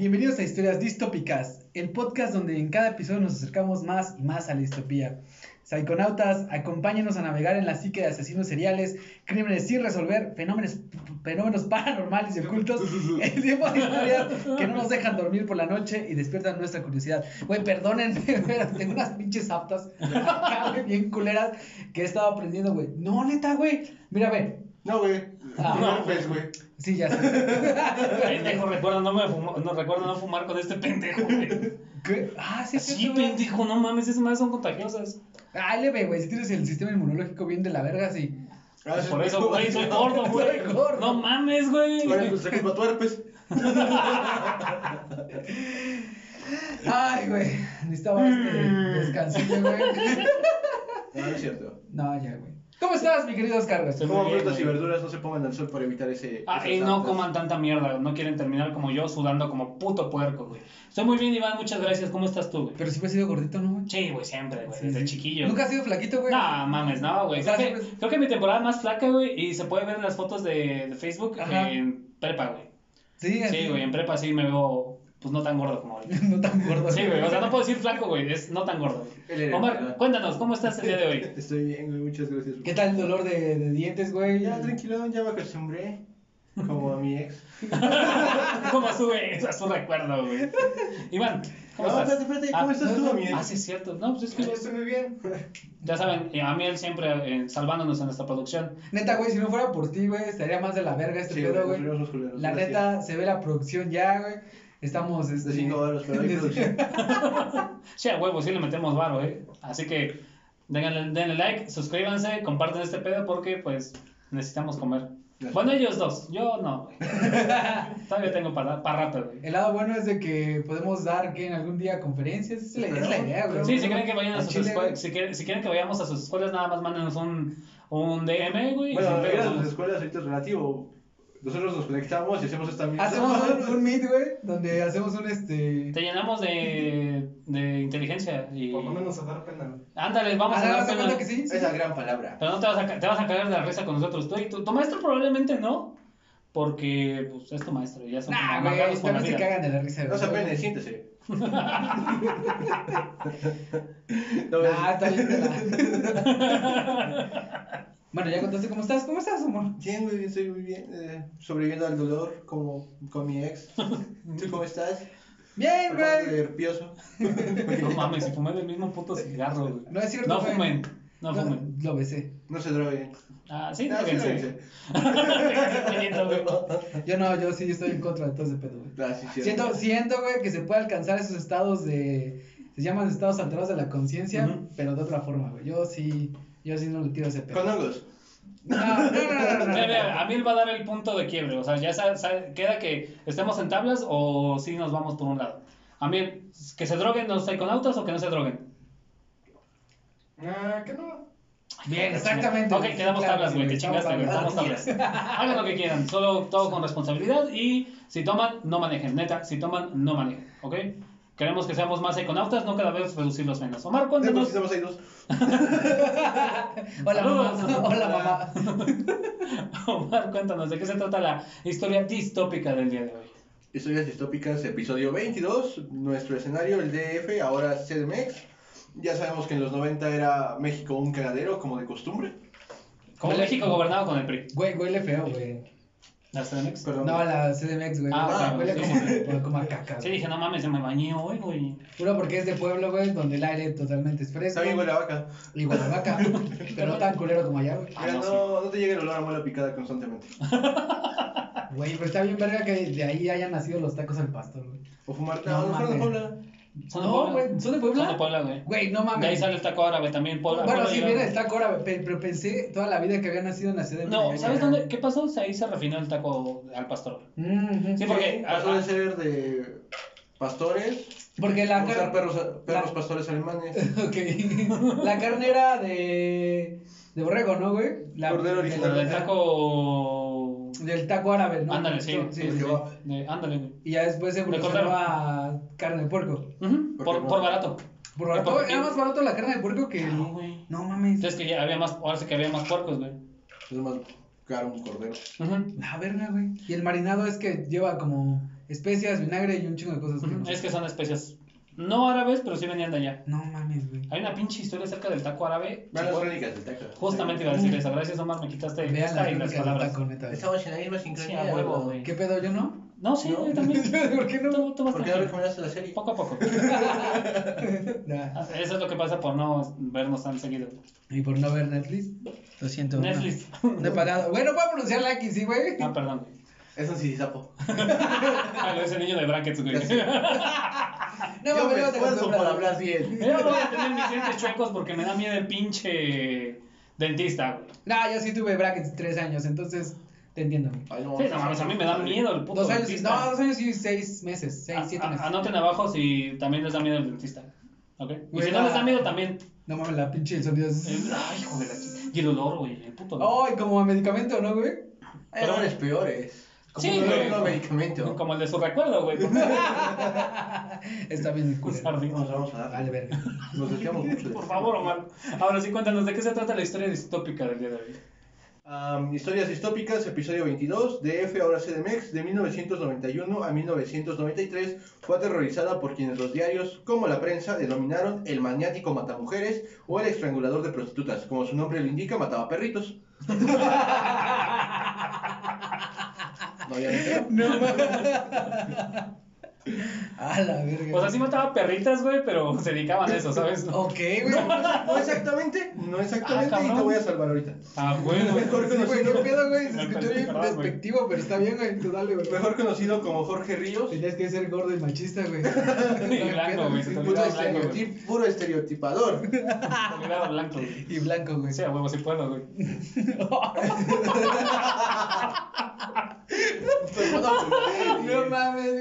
bienvenidos a Historias Distópicas, el podcast donde en cada episodio nos acercamos más y más a la distopía. Psiconautas, acompáñenos a navegar en la psique de asesinos seriales, crímenes sin resolver, fenómenos, fenómenos paranormales y ocultos, el tiempo de historias que no nos dejan dormir por la noche y despiertan nuestra curiosidad. Güey, perdónenme, pero tengo unas pinches aptas acá, güey, bien culeras que he estado aprendiendo, güey. No, neta, güey. Mira, ve. No, güey. Ah. no, pues, güey. Sí, ya sé. Pendejo, recuerdo no, me fumo- no recuerdo no fumar con este pendejo, güey. ¿Qué? Ah, sí, Sí, güey. pendejo, no mames, esas madres son contagiosas. Ah, leve, güey. Si tienes el sistema inmunológico bien de la verga, sí. Ah, sí, Por eso, güey, soy gordo, güey. No mames, güey. Ahora, pues, se culpa tu herpes. Ay, güey. Necesitaba este descansillo, güey. No, no es cierto. No, ya, güey. ¿Cómo estás, mi querido Oscar? Estoy muy Coman bien, frutas y güey. verduras, no se pongan al sol para evitar ese. Ah, esas y no aftas. coman tanta mierda, no quieren terminar como yo sudando como puto puerco, güey. Estoy muy bien, Iván, muchas gracias. ¿Cómo estás tú, güey? Pero siempre has sido gordito, ¿no, güey? Sí, güey, siempre, güey, Sí, desde sí. chiquillo. ¿Nunca has sido flaquito, güey? No, mames, no, güey. O sea, Creo, que, siempre- creo que mi temporada más flaca, güey, y se puede ver en las fotos de, de Facebook Ajá. en prepa, güey. Sí, así. Sí, güey, en prepa sí me veo, pues no tan gordo como ahorita. No tan gordo. Sí, güey, o sea, no puedo decir flaco, güey, es no tan gordo. Omar, cuéntanos, ¿cómo estás el día de hoy? Estoy bien, güey, muchas gracias. ¿Qué tal el dolor de, de dientes, güey? Ya, tranquilo, ya me acostumbré. Como a mi ex. ¿Cómo sube a su recuerdo, güey? Iván, ¿cómo No, estás? espérate, espérate, ¿cómo estás tú, no, a mi ex? Ah, sí, es cierto. No, pues es que Estoy muy bien. ya saben, eh, a mí él siempre eh, salvándonos en nuestra producción. Neta, güey, si no fuera por ti, güey, estaría más de la verga este Sí, pedo, güey. La neta, se ve la producción ya, güey. Estamos, De este... 5 baros, pero hay de- producción. Sí, a huevo, sí le metemos varo, ¿eh? Así que denle, denle like, suscríbanse, compartan este pedo porque, pues, necesitamos comer. Bueno, ellos dos, yo no, güey. Todavía tengo para, para rato, güey. El lado bueno es de que podemos dar que en algún día conferencias. Es la, es la idea, güey. Sí, si quieren que vayan a sus chile, escuelas, si quieren, si quieren que vayamos a sus escuelas, nada más mándenos un, un DM, güey. Bueno, de las vamos. escuelas ahorita es relativo. Nosotros nos conectamos y hacemos esta mierda. Hacemos un, un meet, güey, donde hacemos un este. Te llenamos de, de inteligencia y... Por lo menos a dar pena. Ándale, vamos Ah, a ¿no dar pena. que sí? Esa gran palabra. Pero no te vas, a, te vas a cagar de la risa con nosotros. Tú, y tu, tu maestro probablemente no, porque pues, es tu maestro ya son Nah, güey, también se cagan de la risa, No se apene, siéntese. No, Nah, está bien. bueno, ya contaste cómo estás. ¿Cómo estás, amor? Bien, muy bien, estoy muy bien. eh, sobreviviendo al dolor como con mi ex. ¿Tú cómo estás? Bien, güey. de herpioso. No mames, si fumé del mismo puto cigarro, güey. No es cierto, No güey. fumen, no fumen. Lo besé. No se droguen. Ah, sí, No, sí, droguense. droguense. Yo no, yo sí estoy en contra de todo ese pedo, güey. Ah, sí. Siento, siento, güey, que se puede alcanzar esos estados de. Se llaman estados alterados de la conciencia, pero de otra forma, güey. Yo sí. Yo sí no le tiro ese pedo. Con hongos. No, no, no, no, no, no, Mira, no. mira, a mí él va a dar el punto de quiebre. O sea, ya sa- sa- queda que estemos en tablas o si nos vamos por un lado. A mí, que se droguen los psiconautas o que no se droguen. Ah, que no. Bien, exactamente. Ok, quedamos claro, tablas, güey, estamos chingaste, güey, tablas. estamos tablas. Hagan lo que quieran, solo todo con responsabilidad y si toman, no manejen, neta, si toman, no manejen, ¿ok? Queremos que seamos más econautas, no cada vez reducirlos menos. Omar, cuéntanos. sí ahí dos. Hola, mamá. Hola, mamá. Omar, cuéntanos, ¿de qué se trata la historia distópica del día de hoy? Historias distópicas, episodio 22. Nuestro escenario, el DF, ahora CDMX. Ya sabemos que en los 90 era México un cagadero, como de costumbre. Como Huele- México gobernado con el PRI. Güey, huele feo, güey. ¿La CDMX? Perdón. No, la CDMX, güey. Ah, Ah, huele sí, como, sí. como- a caca. Sí, dije, no mames, se me bañé hoy, güey. Puro porque es de pueblo, güey, donde el aire totalmente es fresco. También huele a vaca. Y Guadalajara, pero no tan culero como allá, güey. Ah, Mira, no, no, no te llegue el olor a muela picada constantemente. Güey, pero está bien verga que de ahí hayan nacido los tacos al pastor, güey. O fumar. No No, no, fueron de. Puebla. ¿Son de No, Puebla? güey, ¿son de Puebla? Son de Puebla, güey. Güey, no mames. De ahí sale el taco árabe también, Puebla. Bueno, Puebla sí, mira, está Cora, pe- pero pensé toda la vida que había nacido en la ciudad de No. ¿sabes dónde? ¿Qué pasó? Ahí se refinó el taco al pastor. Mhm. Sí, porque- pasó ah, de ser de pastores Porque la carne. perros, perros la- pastores alemanes. ok. la carne era de. de borrego, ¿no, güey? La, Cordero original. Pero del taco. Del taco árabe, ¿no? Ándale, sí. Sí, sí, sí, Ándale, güey. Y ya después se evolucionó a carne de puerco. Por, no- por barato. Por barato, era más barato la carne de puerco que. el- No, güey. No mames. Entonces que ya había más, ahora sí que había más puercos, güey. Es más caro un cordero. Ujú. La verga, güey. Y el marinado es que lleva como especias, vinagre y un chingo de cosas. que no sé. Es que son especias no árabes, pero sí venían de allá. No mames, güey. Hay una pinche historia acerca del taco árabe. Vean las crónicas del taco. Justamente iba a decir eso. Gracias, Omar, me quitaste Vean esta las y las crónicas del palabras. taco, neta. Estamos en la misma Sí, sincronía. a huevo, ¿no? güey. ¿Qué pedo? ¿Yo no? No, sí, No. yo también. ¿Por qué no? Tú, tú vas ¿Por qué no recomendaste la serie? Poco a poco. Nah. Eso es lo que pasa por no vernos tan seguido. Y por no ver Netflix. Lo siento. no. Netflix. No he pagado. Bueno, puedo pronunciarla aquí, sí, güey. Ah, perdón. Es un sisisapo. Ah, lo ese niño de brackets, güey. No, Yo me no te esfuerzo por hablar bien. Yo no voy a tener mis dientes chuecos porque me da miedo el pinche dentista, güey. No, yo sí tuve brackets tres años, entonces te entiendo. Ay, no, Sí, no mames, a mí me da miedo el puto Dos años, dentista. no, dos años y seis meses, seis, A- siete a- meses. Anoten abajo si también les da miedo el dentista. ¿Ok? Y Güey, si no les da miedo también. No mames, la pinche el sonido es. El- Ay, hijo de la chica. Y el olor, güey. El puto olor. Ay, como a medicamento, ¿no, güey? Hay errores peores. Como Sí, güey. nuevo medicamento. Como el de su recuerdo, güey. Está bien. Nos vamos a dar. Vale, verga. Nos desviamos mucho de Por favor, Omar. Ahora sí, cuéntanos de qué se trata la historia distópica del día de hoy. Am, historias distópicas, episodio 22, DF, ahora CDMX, de 1991 a 1993, fue aterrorizada por quienes los diarios, como la prensa, denominaron el maniático matamujeres o el estrangulador de prostitutas. Como su nombre lo indica, mataba perritos. No, ya no. No. A la verga. O sea, sí mataba perritas, güey, pero se dedicaban a eso, ¿sabes? Ok, güey. No, no exactamente, no exactamente, Ah, y te voy a salvar ahorita. Ah, bueno. Mejor Sí, güey, conocido, pedo, güey. Se escuchó bien güey. despectivo, pero está bien, güey. Tú dale, güey. mejor conocido como Jorge Ríos, Tenías que ser gordo y machista, güey. Y blanco, güey, te puro, güey. estereotip- puro estereotipador. Blanco, güey. Y blanco, güey. Sí, a huevo, sí puedo, güey. No mames,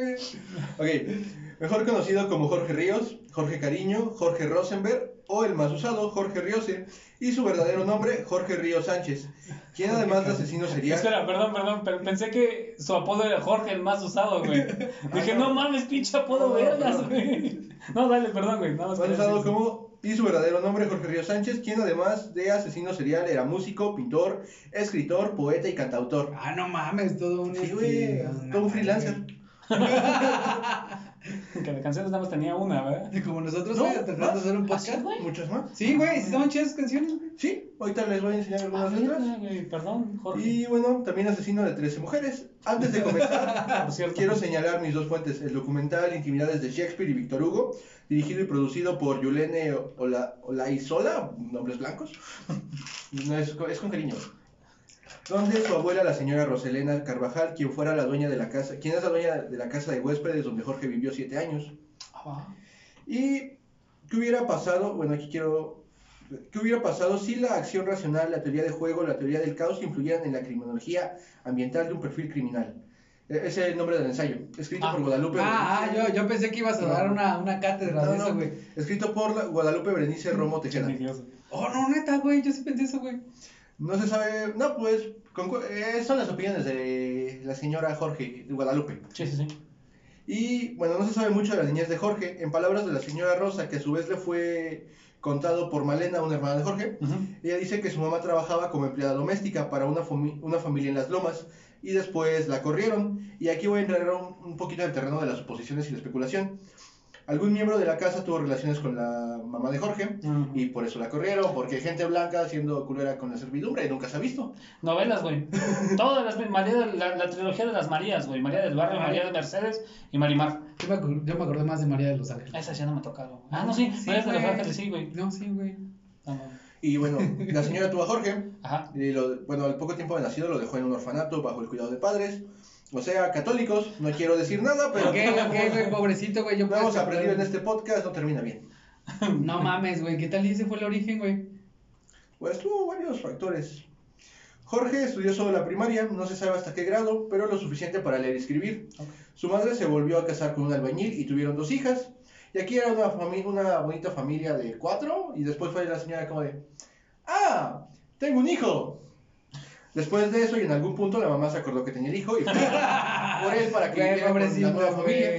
güey. Ok, mejor conocido como Jorge Ríos, Jorge Cariño, Jorge Rosenberg o el más usado, Jorge Riose, y su verdadero nombre, Jorge Ríos Sánchez, quien además de asesino serial. Espera, perdón, perdón, pero pensé que su apodo era Jorge, el más usado, güey. Dije, no mames, pinche apodo No, vergas, no. güey. No, dale, perdón, güey. Más usado como y su verdadero nombre Jorge Ríos Sánchez, quien además de asesino serial era músico, pintor, escritor, poeta y cantautor. Ah, no mames, todo un. Sí, este, güey, todo un freelancer. Que de canciones nada más tenía una, ¿verdad? güey. Como nosotros, No, güey, tratando de hacer un ¿Ah, podcast. güey? Muchas más. Sí, güey, sí estaban chidas canciones, güey. Sí, ahorita les voy a enseñar Ah, algunas letras. verga, güey, Perdón, Jorge. Y bueno, también asesino de 13 mujeres. Antes de comenzar, Por cierto. quiero señalar mis dos fuentes: el documental Intimidades de Shakespeare y Víctor Hugo, dirigido y producido por Yulene Ola, Olaizola, nombres blancos. No, es, es con cariño. Donde su abuela, la señora Roselena Carvajal, quien fuera la dueña de la casa, quien es la dueña de la casa de huéspedes donde Jorge vivió siete años. Ah. ¿Y qué hubiera pasado? Bueno, aquí quiero... ¿Qué hubiera pasado si la acción racional, la teoría de juego, la teoría del caos influyeran en la criminología ambiental de un perfil criminal? E- Ese es el nombre del ensayo, escrito Ah. por Guadalupe Ah, ah, yo, yo pensé que ibas a No. dar una, una cátedra No, de eso, no, güey. escrito por la- Guadalupe Berenice Romo Tejeda. Oh, no, neta, güey, yo sí pensé eso, güey. No se sabe... No, pues... eh, son las opiniones de la señora Jorge de Guadalupe. Sí, sí, sí. Y bueno, no se sabe mucho de la niñez de Jorge. En palabras de la señora Rosa, que a su vez le fue contado por Malena, una hermana de Jorge. Ella dice que su mamá trabajaba como empleada doméstica para una, fami- una familia en las lomas y después la corrieron. Y aquí voy a entrar un, un poquito en el terreno de las suposiciones y la especulación. Algún miembro de la casa tuvo relaciones con la mamá de Jorge y por eso la corrieron, porque gente blanca haciendo culera con la servidumbre y nunca se ha visto. Novelas, güey. Todas las. María de- la, la trilogía de las Marías, güey. María del Barrio, María de Mercedes y Marimar. Yo me, acor- yo me acordé más de María de los Ángeles. Esas ya no me tocaron. Ah, no, sí. María de los güey. Ángeles, sí, güey. No, sí, güey. Ah, no. Y bueno, la señora tuvo a Jorge Ajá. y lo- bueno, al poco tiempo de nacido lo dejó en un orfanato bajo el cuidado de padres. O sea, católicos, no quiero decir nada, pero Ok, ok, güey, pobrecito, güey. Yo lo hemos aprendido en este podcast, no termina bien. No mames, güey. ¿Qué tal y ese fue el origen, güey? Pues tuvo varios factores. Jorge estudió solo la primaria, no se sabe hasta qué grado, pero lo suficiente para leer y escribir. Su madre se volvió a casar con un albañil y tuvieron dos hijas. Y aquí era una, fami- una bonita familia de cuatro, y después fue la señora como de, ¡Ah! ¡Tengo un hijo! Después de eso, y en algún punto, la mamá se acordó que tenía el hijo y fue por él para que viviera con la nueva familia.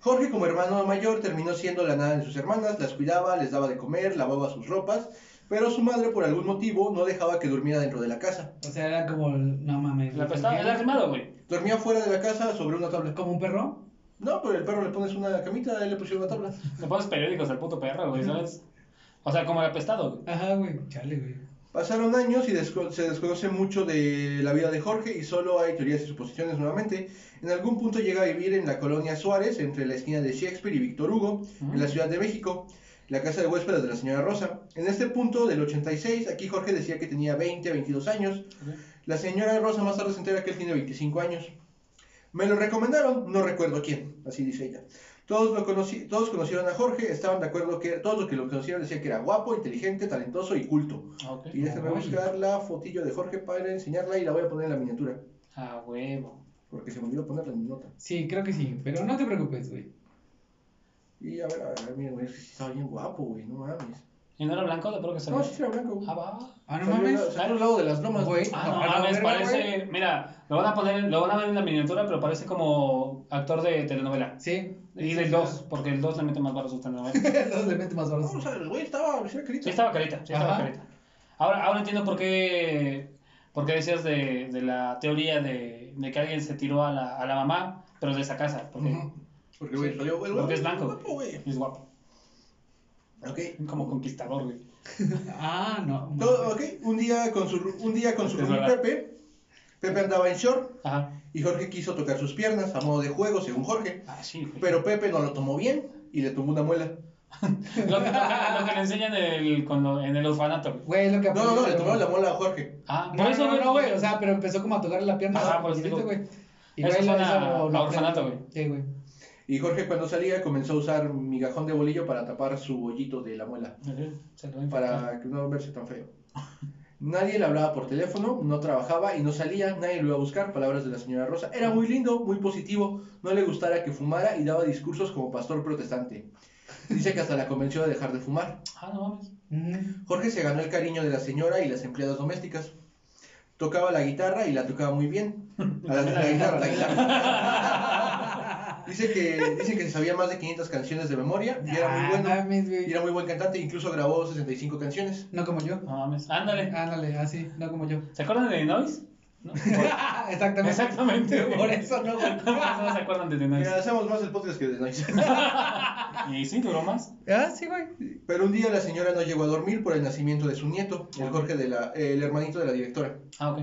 Jorge, como hermano mayor, terminó siendo la nada de sus hermanas, las cuidaba, les daba de comer, lavaba sus ropas, pero su madre, por algún motivo, no dejaba que durmiera dentro de la casa. O sea, era como. el- No mames. La ¿por el qué? arrimado, güey. Dormía fuera de la casa sobre una tabla. ¿Como un perro? No, pero el perro le pones una camita, a él le pusieron una tabla. Le pones periódicos al puto perro, güey, ¿sabes? O sea, como el apestado, güey. Ajá, güey. Chale, güey. Pasaron años y desco- se desconoce mucho de la vida de Jorge y solo hay teorías y suposiciones nuevamente. En algún punto llega a vivir en la colonia Suárez, entre la esquina de Shakespeare y Víctor Hugo, en la Ciudad de México, la casa de huéspedes de la señora Rosa. En este punto del 86, aquí Jorge decía que tenía 20, 22 años. La señora Rosa más tarde se entera que él tiene 25 años. Me lo recomendaron, no recuerdo quién, así dice ella. Todos, lo conocí, todos conocieron a Jorge, estaban de acuerdo que todos los que lo conocieron decían que era guapo, inteligente, talentoso y culto. Ah, ok. Y déjenme Ay. buscar la fotillo de Jorge para enseñarla y la voy a poner en la miniatura. Ah, huevo. Porque se me olvidó ponerla en mi nota. Sí, creo que sí. Pero no te preocupes, güey. Y a ver, a ver, a ver, miren, güey, es que sí estaba bien guapo, güey, no mames. ¿Y no era blanco? De pronto que se No, sí era blanco. Ah, va. Ah, no mames. la- salió al lado de las lomas, Güey. Ah, no mames, verga, parece. Mira, lo van a poner, lo van a ver en la miniatura, pero parece como actor de telenovela. Sí. Y del 2, porque el 2 le mete más barro a sus telenovelas. Dos le mete más No, horas. o sea, el güey estaba, sí era carita. Sí, estaba carita, sí, estaba Ajá. carita. Ahora, ahora entiendo por qué, por qué decías de, de la teoría de, de que alguien se tiró a la, a la mamá, pero de esa casa, porque Ujú. Porque, güey, güey, Porque es blanco. guapo, güey. es guapo. Ok. Como conquistador, güey. Ah, no. Todo, ok, un día con su, un día con su. Pepe, Pepe andaba en short Ajá. y Jorge quiso tocar sus piernas a modo de juego, según Jorge. Ah, sí, güey. Pero Pepe no lo tomó bien y le tumbó una muela. Lo que, lo que le enseñan en el, cuando, en el orfanato, güey. Güey, lo que No, no, no, le tomó la muela a Jorge. Ah, No, no, no, no, güey. O sea, pero empezó como a tocarle la pierna. Ajá, a por eso Miguelito, digo. güey. Y Eso güey, lo suena hizo- lo a orfanato, aprendió. Sí, güey. Y Jorge cuando salía comenzó a usar migajón de bolillo para tapar su hoyito de la muela, para que no verse tan feo. Nadie le hablaba por teléfono, no trabajaba y no salía, nadie lo iba a buscar, palabras de la señora Rosa. Era muy lindo, muy positivo, no le gustara que fumara y daba discursos como pastor protestante. Dice que hasta la convenció de dejar de fumar. Ah, no mames. Jorge se ganó el cariño de la señora y las empleadas domésticas. Tocaba la guitarra y la tocaba muy bien. A la, la guitarra, la guitarra. Dice que, dice que se sabía más de 500 canciones de memoria y era muy Ah, bueno. mames, Y güey. era muy buen cantante, incluso grabó 65 canciones. No como yo. No mames. Ándale. Ándale, así, no como yo. ¿Se acuerdan de The Noise? ¿No? Exactamente. Exactamente. Por eso no, güey. Por eso no se acuerdan de The Mira, Noise. hacemos más el podcast que de Noise. Y sí, duró más. Ah, sí, güey. Pero un día la señora no llegó a dormir por el nacimiento de su nieto, el Jorge de la, el hermanito de la directora. Ah, ok.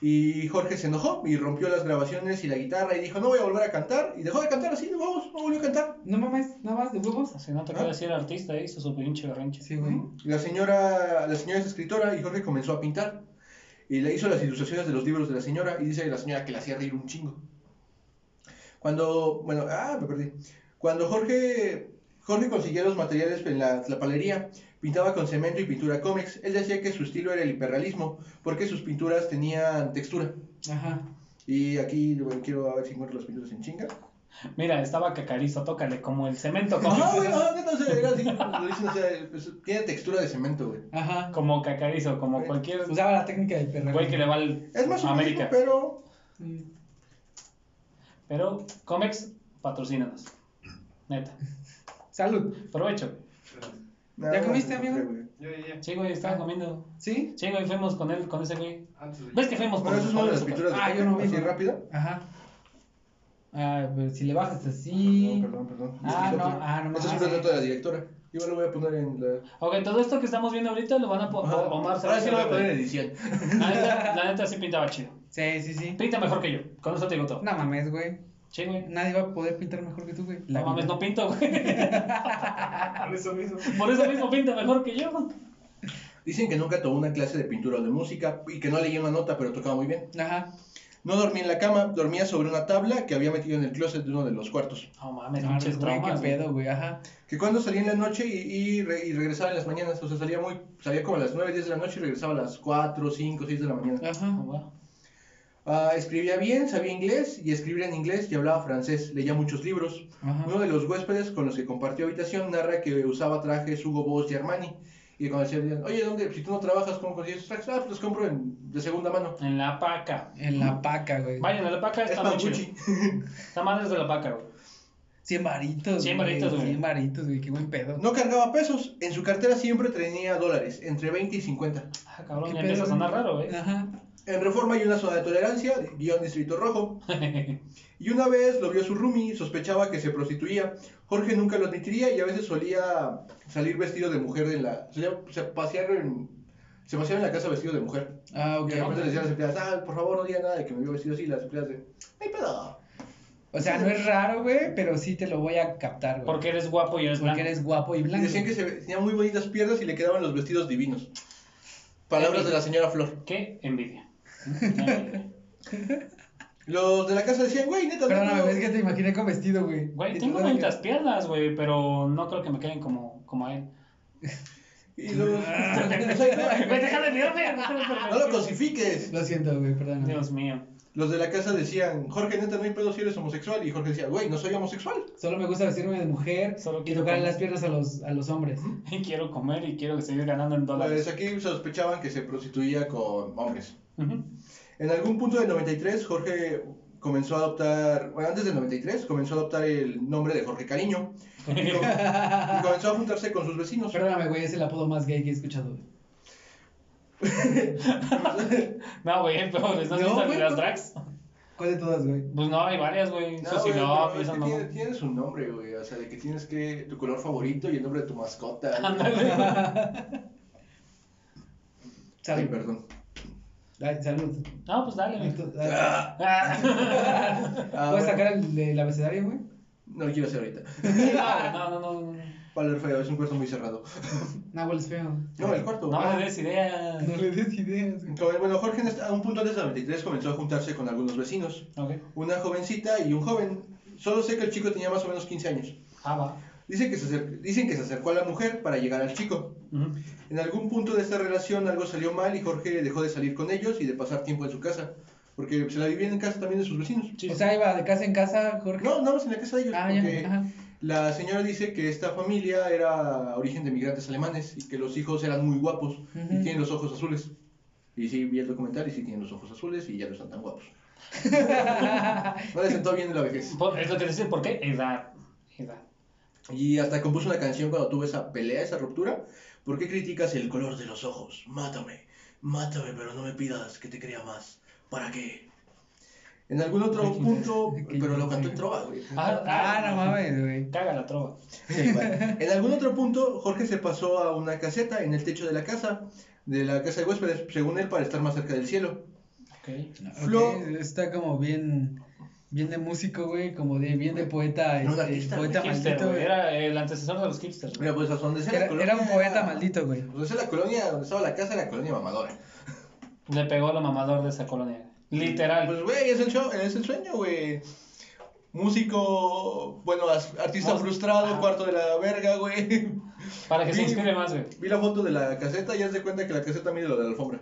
Y Jorge se enojó y rompió las grabaciones y la guitarra y dijo, no voy a volver a cantar. Y dejó de cantar así, de huevos, no volvió a cantar. No mames, nada más de huevos. Si no te queda decir artista, hizo su pinche berrinche. Sí, güey. La señora, la señora es escritora y Jorge comenzó a pintar. Y le hizo las ilustraciones de los libros de la señora y dice la señora que la hacía reír un chingo. Cuando, bueno, ah, me perdí. Cuando Jorge, Jorge conseguía los materiales en la, la palería, pintaba con cemento y pintura cómics. Él decía que su estilo era el hiperrealismo porque sus pinturas tenían textura. Ajá. Y aquí bueno, quiero a ver si encuentro las pinturas en chinga. Mira, estaba cacarizo, tócale como el cemento, como, No, güey, no, neta, o sea, era así, lo dicen, o sea, es- tiene textura de cemento, güey. Ajá. como cacarizo, como cualquier Usaba la técnica del perro. güey que le va al Es más o menos, América. pero Pero Comex, patrocínanos. Neta. Salud. Provecho. Más comiste, amigo? güey. Ya, ya, ya. Sí, güey, estaba comiendo. ¿Sí? Sí, güey, fuimos con él, con ese güey. Antes de- ¿Ves que fuimos por Bueno, eso es una de las pinturas de Ah, yo no vi, así güey. rápida. Ajá. Ah, pero si le bajas así. Perdón, perdón, perdón. Ah, no, otro. ah, no Este es un mames. retrato de la directora. Igual lo voy a poner en la. Ok, todo esto que estamos viendo ahorita lo van a poner. Omar se Ahora sí lo voy a poner en edición. La neta, la neta sí pintaba chido. Sí, sí, sí. Pinta mejor que yo. Con eso te digo todo. No mames, güey. Sí, güey. Nadie va a poder pintar mejor que tú, güey. La No mames, no pinto, güey. Por eso mismo. Por eso mismo pinta mejor que yo. Dicen que nunca tomó una clase de pintura o de música y que no leía una nota, pero tocaba muy bien. Ajá. No dormía en la cama, dormía sobre una tabla que había metido en el closet de uno de los cuartos. No mames, No, pinches güey, qué traumas. güey. pedo, güey. Ajá. Que cuando salía en la noche y, y, re- y regresaba en las mañanas, o sea, salía muy, salía como a las 9, 10 de la noche y regresaba a las 4, 5, 6 de la mañana. Ajá. No, va. Ah, escribía bien, sabía inglés y escribía en inglés y hablaba francés, leía muchos libros. Ajá. Uno de los huéspedes con los que compartió habitación narra que usaba trajes Hugo Boss y Armani. Y cuando decían, oye, ¿dónde? Si tú no trabajas, ¿cómo consigues trajes? Ah, pues los compro en- de segunda mano. En la paca. En la paca, güey. Vayan a la paca, Es está muy chido. Esta madre es de la paca, güey. 100 varitos. 100 varitos, güey. 100 varitos, güey. Qué buen pedo. No cargaba pesos, en su cartera siempre tenía dólares, entre 20 y 50. Ah, cabrón, ¿Qué ya empieza a sonar raro, ¿eh? Ajá. En Reforma hay una zona de tolerancia, guion Distrito Rojo. Y una vez lo vio su roomie, sospechaba que se prostituía. Jorge nunca lo admitiría y a veces solía salir vestido de mujer en la... solía- se pasear en... Se paseaba en la casa vestido de mujer. Ah, ok. Y de repente le decían a las empleadas, ah, por favor no diga nada de que me vio vestido así. Las empleadas de, ay, pedo. O sea, no es raro, güey, pero sí te lo voy a captar, güey. Porque eres guapo y eres Porque blanco. eres guapo y Y blanco. decían que se, tenía muy bonitas piernas y le quedaban los vestidos divinos. Palabras de la señora Flor. Qué envidia. Los de la casa decían, güey, neta, Perdóname, no, es que te imaginé con vestido, güey. Güey, tengo bonitas piernas, güey, pero no creo que me queden como, como a él. Y los... o sea, Güey, déjame mirarme. no lo cosifiques. Lo siento, güey, perdóname. Dios mío. Los de la casa decían, Jorge, neta, no hay pedo si eres homosexual. Y Jorge decía, güey, no soy homosexual. Solo me gusta vestirme de mujer Solo y comer. las piernas a los, a los hombres. Y quiero comer y quiero seguir ganando en Pues dólares. aquí sospechaban que se prostituía con hombres. En algún punto del 93, Jorge comenzó a adoptar, bueno, antes del 93, comenzó a adoptar el nombre de Jorge Cariño. Y, com- y comenzó a juntarse con sus vecinos. Perdóname, güey, es el apodo más gay que he escuchado, güey. No, güey, peor. ¿Estás No, de las no. drags? ¿Cuál de todas, güey? Pues no, hay varias, güey. No, Love pero y es que tiene, tienes un nombre, güey. O sea, de que tienes que. tu color favorito y el nombre de tu mascota. Ándale. Ay, Salud. perdón. Ay, salud. No, pues dale, güey. Ah, Ah. ¿Puedes bueno, sacar el, el abecedario, güey? No lo quiero hacer ahorita. No, no, no, no. Va a leer feo, es un cuarto muy cerrado. No, güey, es feo. No, el cuarto. No Ah. le des ideas. No le des ideas, Bueno, Jorge este- a un punto antes del 93 comenzó a juntarse con algunos vecinos. Ok. Una jovencita y un joven. Solo sé que el chico tenía más o menos 15 años. Ah, va. Dice que se acer- Dicen que se acercó a la mujer para llegar al chico. Ujú. En algún punto de esta relación algo salió mal y Jorge dejó de salir con ellos y de pasar tiempo en su casa. Porque se la vivían en casa también de sus vecinos. Sí. O sea, iba de casa en casa, Jorge. No, nada más en la casa de ellos. Ah, porque ya. Ajá. La señora dice que esta familia era origen de migrantes alemanes y que los hijos eran muy guapos y tienen los ojos azules. Y sí, vi el documental y sí tienen los ojos azules y ya no están tan guapos. No les sentó bien en la vejez. Por- Es lo que dicen, ¿por qué? Edad. Edad. Y hasta compuso una canción cuando tuvo esa pelea, esa ruptura. ¿Por qué criticas el color de los ojos? Mátame, mátame, pero no me pidas que te crea más. ¿Para qué? En algún otro Qué punto, pero lo cantó en trova, güey. Ah, Ah, no mames, güey. Caga la trova. Sí. En algún otro punto, Jorge se pasó a una caseta en el techo de la casa, de la casa de huéspedes, según él, para estar más cerca del cielo. Ok. Flo- está como bien, bien de músico, güey, como de bien de poeta, No, este, artista, poeta Hipster, maldito, güey. Era el antecesor de los hipsters. Mira, pues a donde sea la Era, colonia... era un poeta maldito, güey. Donde sea la colonia, donde estaba la casa, era la colonia mamadora. Le pegó a lo mamador de esa colonia. Literal. Pues, güey, es el, show, es el sueño, güey. Músico, bueno, artista frustrado, Ajá. cuarto de la verga, güey. Para que se Sí. inspire más, güey. Vi la foto de la caseta y haz de cuenta que la caseta mide lo de la alfombra.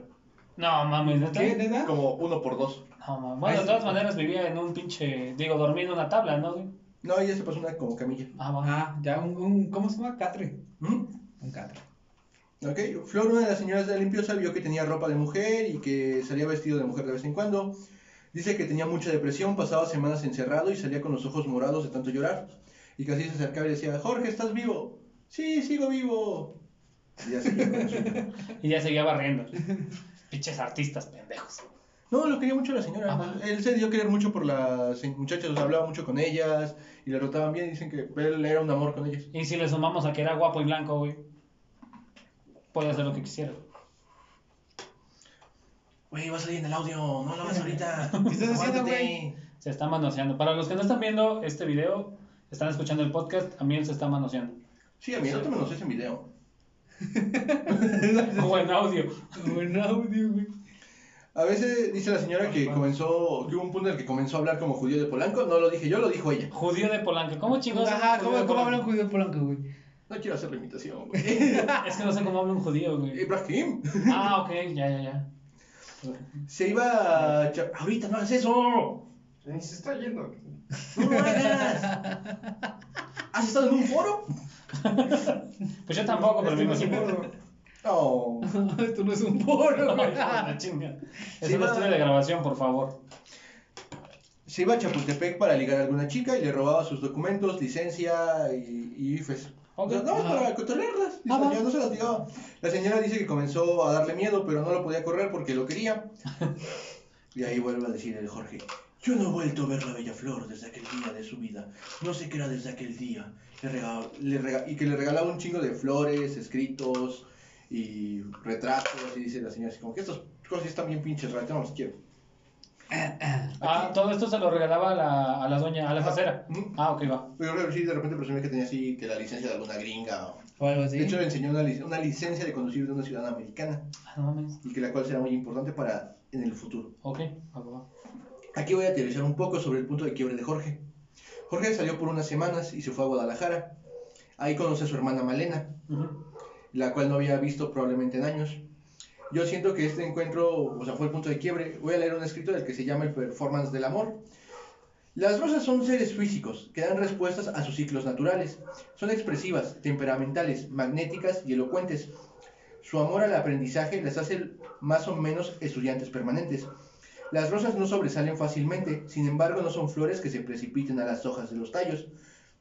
No, mames, ¿neta? ¿Qué, neta? Como uno por dos. No, mames. Bueno, de todas maneras vivía en un pinche. Digo, dormía en una tabla, ¿no, güey? No, ella se pasó una como camilla. Ah, va. Ah, ya un, un ¿cómo se llama? Catre. ¿Mm? Un catre. Ok, Flor, una de las señoras de la limpieza, vio que tenía ropa de mujer y que salía vestido de mujer de vez en cuando. Dice que tenía mucha depresión, pasaba semanas encerrado y salía con los ojos morados de tanto llorar. Y casi se acercaba y decía, Jorge, ¿estás vivo? Sí, sigo vivo. Y ya seguía. Y ya seguía barriendo. Pinches artistas pendejos. No, lo quería mucho la señora. Ajá. Él se dio a querer mucho por las muchachas, o sea, hablaba mucho con ellas y le rotaban bien. Dicen que él era un amor con ellas. Y si le sumamos a que era guapo y blanco, güey. Puede hacer lo que quisiera. Güey, va a salir en el audio, no lo hagas ahorita. ¿Qué estás haciendo, güey? Se está manoseando. Para los que no están viendo este video, están escuchando el podcast, a mí él se está manoseando. Sí, a mí no te menos ese video. O en audio. Buen audio, güey. A veces dice la señora que comenzó, que hubo un punto en el que comenzó a hablar como judío de Polanco. No lo dije yo, lo dijo ella. Judío de Polanco. ¿Cómo chingados? Ajá, ¿cómo, judío de cómo habla un Polanco? judío polanco, güey? No quiero hacer la imitación, güey. Es que no sé cómo habla un judío, güey. Ibrahim. Ah, ok, ya, ya, ya. Se iba a... Ahorita no hagas eso. Ni se está yendo. No lo hagas. ¿Has estado en un foro? Pues yo tampoco, pero Este no es imagino. un gordo. No. Esto no es un poro, güey. La chinga. Es Sí, un va. estudio de grabación, por favor. se iba a Chapultepec para ligar a alguna chica y le robaba sus documentos, licencia y, y IFES. Sea, no, Ajá. para controlarlas. Ah, no se las digaba. La señora dice que comenzó a darle miedo, pero no lo podía correr porque lo quería. Y ahí vuelve a decir el Jorge. Yo no he vuelto a ver la bella flor desde aquel día de su vida. No sé qué era desde aquel día. Le le y que le regalaba un chingo de flores, escritos y retratos. Y dice la señora así como que estas cosas están bien pinches no las quiero. Ah, todo esto se lo regalaba a la, a la doña, a la Ajá. casera. Ujú. Ah, ok, va. Pero sí, de repente presumía que tenía así que la licencia de alguna gringa. o- O algo así. De hecho, le enseñó una, lic- una licencia de conducir de una ciudadana americana Ah, no mames. y que la cual será muy importante para en el futuro. Ok, va. Aquí voy a aterrizar un poco sobre el punto de quiebre de Jorge. Jorge salió por unas semanas y se fue a Guadalajara. Ahí conoce a su hermana Malena, la cual no había visto probablemente en años. Yo siento que este encuentro, o sea, fue el punto de quiebre. Voy a leer un escrito del que se llama El Performance del Amor. Las rosas son seres físicos que dan respuestas a sus ciclos naturales. Son expresivas, temperamentales, magnéticas y elocuentes. Su amor al aprendizaje las hace más o menos estudiantes permanentes. Las rosas no sobresalen fácilmente, sin embargo no son flores que se precipiten a las hojas de los tallos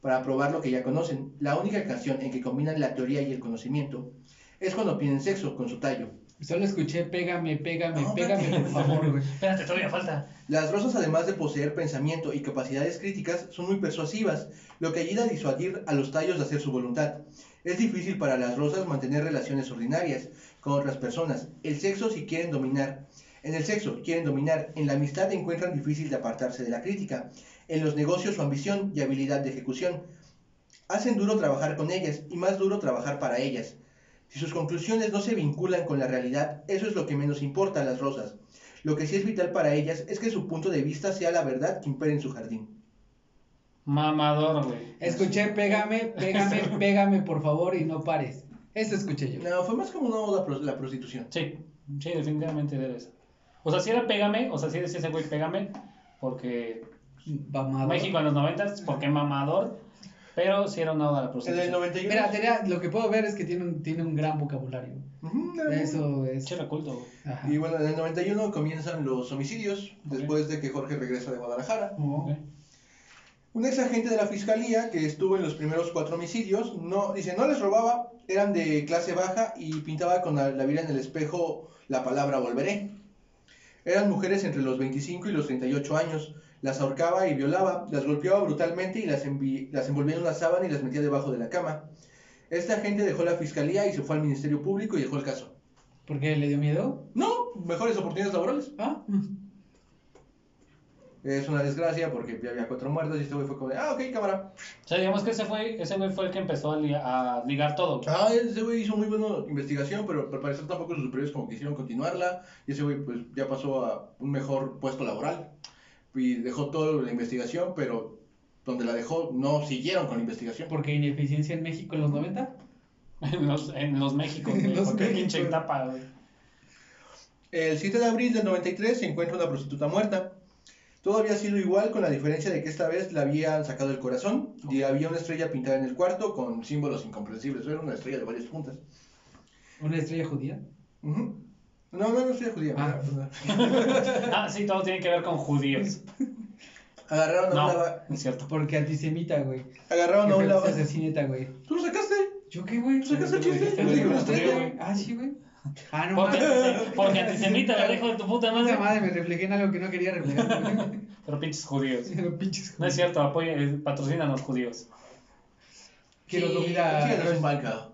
para probar lo que ya conocen. La única ocasión en que combinan la teoría y el conocimiento es cuando tienen sexo con su tallo. Solo escuché pégame, pégame, No, pégame, por favor, güey. Espérate, todavía falta. Las rosas, además de poseer pensamiento y capacidades críticas, son muy persuasivas, lo que ayuda a disuadir a los tallos de hacer su voluntad. Es difícil para las rosas mantener relaciones ordinarias con otras personas. El sexo si quieren dominar. En el sexo quieren dominar. En la amistad encuentran difícil de apartarse de la crítica. En los negocios su ambición y habilidad de ejecución. Hacen duro trabajar con ellas y más duro trabajar para ellas. Si sus conclusiones no se vinculan con la realidad, eso es lo que menos importa a las rosas. Lo que sí es vital para ellas es que su punto de vista sea la verdad que impere en su jardín. Mamador, güey. Escuché pégame, pégame, pégame, por favor, y no pares. Eso escuché yo. No, fue más como una oda la prostitución. Sí, sí, definitivamente debe ser. O sea, si era pégame, o sea, si decía ese güey pégame, porque Mamado. México en los noventas, porque mamador, pero sí era una oda a la En el prostitución. 91. Mira, tenía- lo que puedo ver es que tiene un, tiene un gran vocabulario. Era muy- Eso es. Era culto. Y bueno, en el 91 comienzan los homicidios, después de que Jorge regresa de Guadalajara. Oh. Ok. Un ex agente de la fiscalía que estuvo en los primeros cuatro homicidios, no, dice, no les robaba, eran de clase baja y pintaba con la, la Biblia en el espejo la palabra volveré. Eran mujeres entre los 25 y los 38 años, las ahorcaba y violaba, las golpeaba brutalmente y las, envi- las envolvía en una sábana y las metía debajo de la cama. Este agente dejó la fiscalía y se fue al Ministerio Público y dejó el caso. ¿Por qué le dio miedo? No, mejores oportunidades laborales. Ah. Es una desgracia porque ya había cuatro muertos y este güey fue como de, ah, ok, cámara. O sea, digamos que ese fue, ese güey fue el que empezó a, li- a ligar todo. Ah, ese güey hizo muy buena investigación, pero al parecer tampoco sus superiores como quisieron continuarla. Y ese güey pues ya pasó a un mejor puesto laboral. Y dejó toda la investigación, pero donde la dejó no siguieron con la investigación. Porque ineficiencia en México en los 90. En los, en los Méxicos, En los porque güey. El 7 de abril del 93 se encuentra una prostituta muerta. Todo había sido igual con la diferencia de que esta vez le habían sacado el corazón y había una estrella pintada en el cuarto con símbolos incomprensibles. Era una estrella de varias puntas. Una estrella judía. Ujú. No, no, no estrella judía. Ah. Ah, sí, todo tiene que ver con judíos. Agarraron a No, un lava... es cierto. Porque antisemita, güey. Agarraron a un Que lava... asesineta, güey. ¿Tú lo sacaste? ¿Yo qué, güey? ¿Tú sacaste el chiste? güey, una judío. Ah, sí, güey. Ah, no Porque, porque antisemita, la hijo de tu puta Esa madre. madre me reflejé en algo que no quería reflejar. Pero pinches judíos. Pero pinches No es cierto, apoya, eh, patrocinan a los judíos. Quiero Sí, comida. Sí, es un.